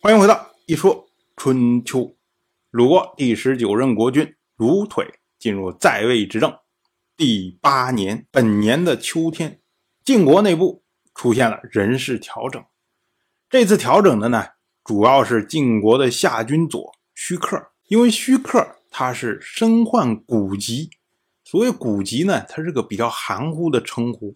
欢迎回到一说春秋。鲁国第十九任国君鲁腿进入在位执政第八年，本年的秋天，晋国内部出现了人事调整。这次调整的呢，主要是晋国的夏军佐须克，因为须克他是身患骨疾。所谓骨疾呢，它是个比较含糊的称呼，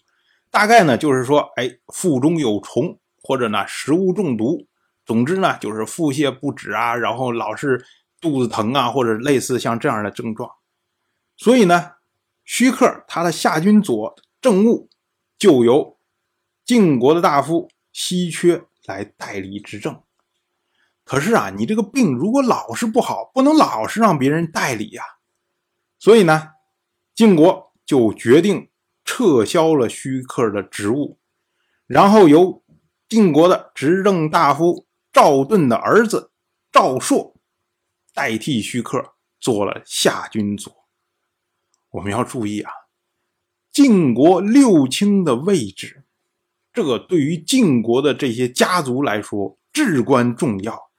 大概呢就是说，哎，腹中有虫，或者呢食物中毒。总之呢，就是腹泻不止啊，然后老是肚子疼啊，或者类似像这样的症状。所以呢，徐克他的夏军佐政务就由晋国的大夫稀缺来代理执政。可是啊，你这个病如果老是不好，不能老是让别人代理呀。所以呢，晋国就决定撤销了徐克的职务，然后由晋国的执政大夫。赵盾的儿子赵朔代替徐克做了夏军佐。我们要注意啊，晋国六卿的位置，这个对于晋国的这些家族来说至关重要，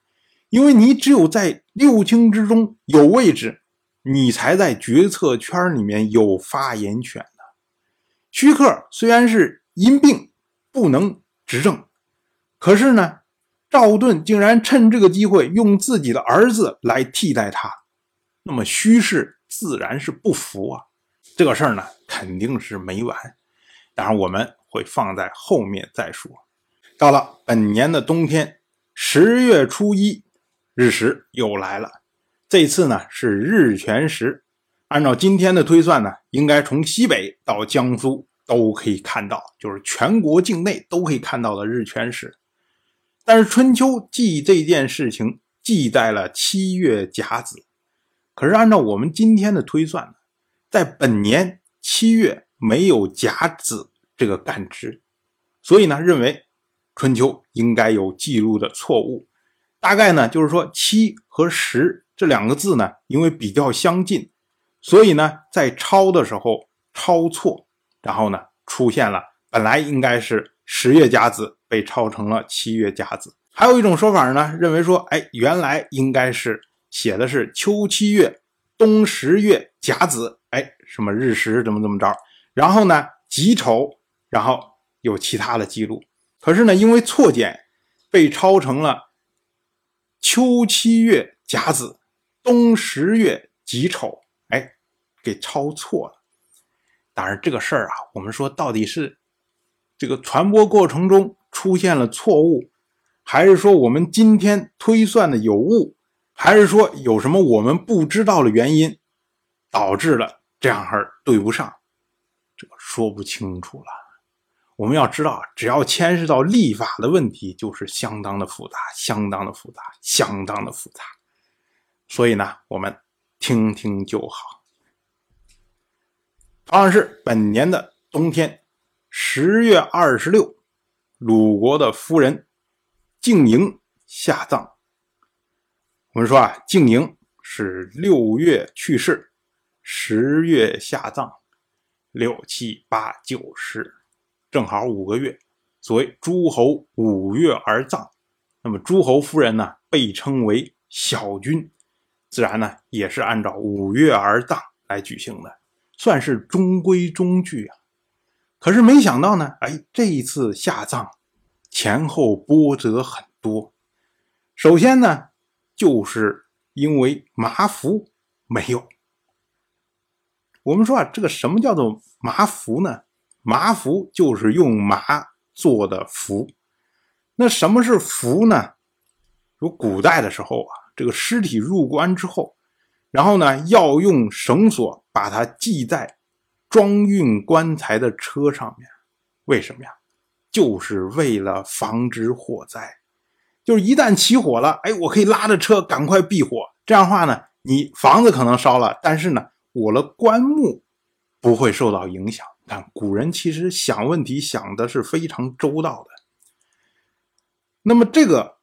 因为你只有在六卿之中有位置，你才在决策圈里面有发言权的。徐克虽然是因病不能执政，可是呢。赵盾竟然趁这个机会用自己的儿子来替代他，那么虚氏自然是不服啊。这个事儿呢，肯定是没完。当然，我们会放在后面再说。到了本年的冬天，十月初一，日食又来了。这次呢是日全食，按照今天的推算呢，应该从西北到江苏都可以看到，就是全国境内都可以看到的日全食。但是春秋记这件事情记在了七月甲子，可是按照我们今天的推算，在本年七月没有甲子这个干支，所以呢，认为春秋应该有记录的错误。大概呢，就是说七和十这两个字呢，因为比较相近，所以呢，在抄的时候抄错，然后呢，出现了本来应该是十月甲子。被抄成了七月甲子，还有一种说法呢，认为说，哎，原来应该是写的是秋七月冬十月甲子，哎，什么日食怎么怎么着，然后呢己丑，然后有其他的记录。可是呢，因为错简，被抄成了秋七月甲子，冬十月己丑，哎，给抄错了。当然，这个事儿啊，我们说到底是这个传播过程中。出现了错误，还是说我们今天推算的有误，还是说有什么我们不知道的原因，导致了这样儿对不上？这个说不清楚了。我们要知道，只要牵涉到立法的问题，就是相当的复杂，相当的复杂，相当的复杂。所以呢，我们听听就好。同样是本年的冬天，十月二十六。鲁国的夫人静宁下葬。我们说啊，静宁是六月去世，十月下葬，六七八九十，正好五个月。所谓诸侯五月而葬，那么诸侯夫人呢，被称为小君，自然呢也是按照五月而葬来举行的，算是中规中矩啊。可是没想到呢，哎，这一次下葬前后波折很多。首先呢，就是因为麻符没有。我们说啊，这个什么叫做麻符呢？麻符就是用麻做的符。那什么是符呢？说古代的时候啊，这个尸体入棺之后，然后呢，要用绳索把它系在。装运棺材的车上面，为什么呀？就是为了防止火灾。就是一旦起火了，哎，我可以拉着车赶快避火。这样的话呢，你房子可能烧了，但是呢，我的棺木不会受到影响。看古人其实想问题想的是非常周到的。那么这个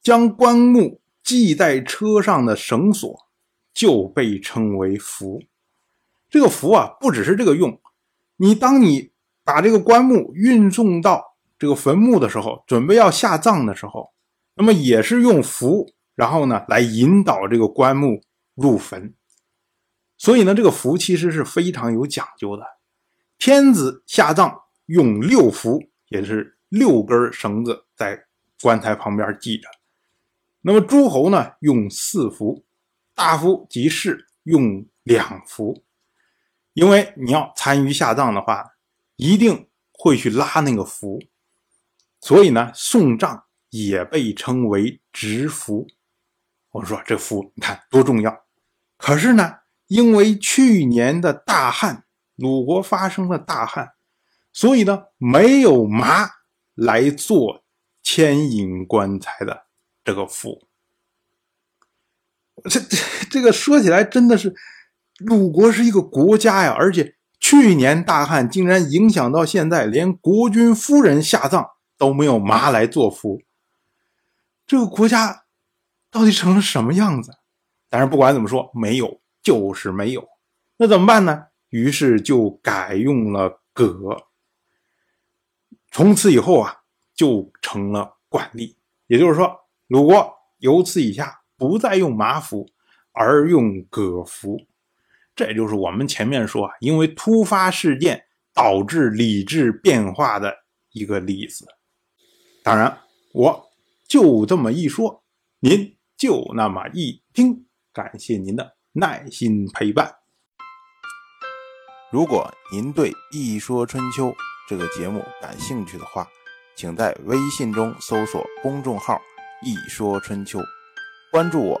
将棺木系在车上的绳索就被称为符。这个符啊，不只是这个用。你当你把这个棺木运送到这个坟墓的时候，准备要下葬的时候，那么也是用符，然后呢来引导这个棺木入坟。所以呢，这个符其实是非常有讲究的。天子下葬用六符，也是六根绳子在棺材旁边系着。那么诸侯呢用四符，大夫及士用两符。因为你要参与下葬的话，一定会去拉那个符，所以呢，送葬也被称为执符。我说这符你看多重要。可是呢，因为去年的大旱，鲁国发生了大旱，所以呢，没有麻来做牵引棺材的这个符。这这这个说起来真的是。鲁国是一个国家呀，而且去年大旱竟然影响到现在，连国君夫人下葬都没有麻来做符。这个国家到底成了什么样子？但是不管怎么说，没有就是没有。那怎么办呢？于是就改用了葛。从此以后啊，就成了惯例。也就是说，鲁国由此以下不再用麻符，而用葛符。这就是我们前面说啊，因为突发事件导致理智变化的一个例子。当然，我就这么一说，您就那么一听。感谢您的耐心陪伴。如果您对《一说春秋》这个节目感兴趣的话，请在微信中搜索公众号“一说春秋”，关注我。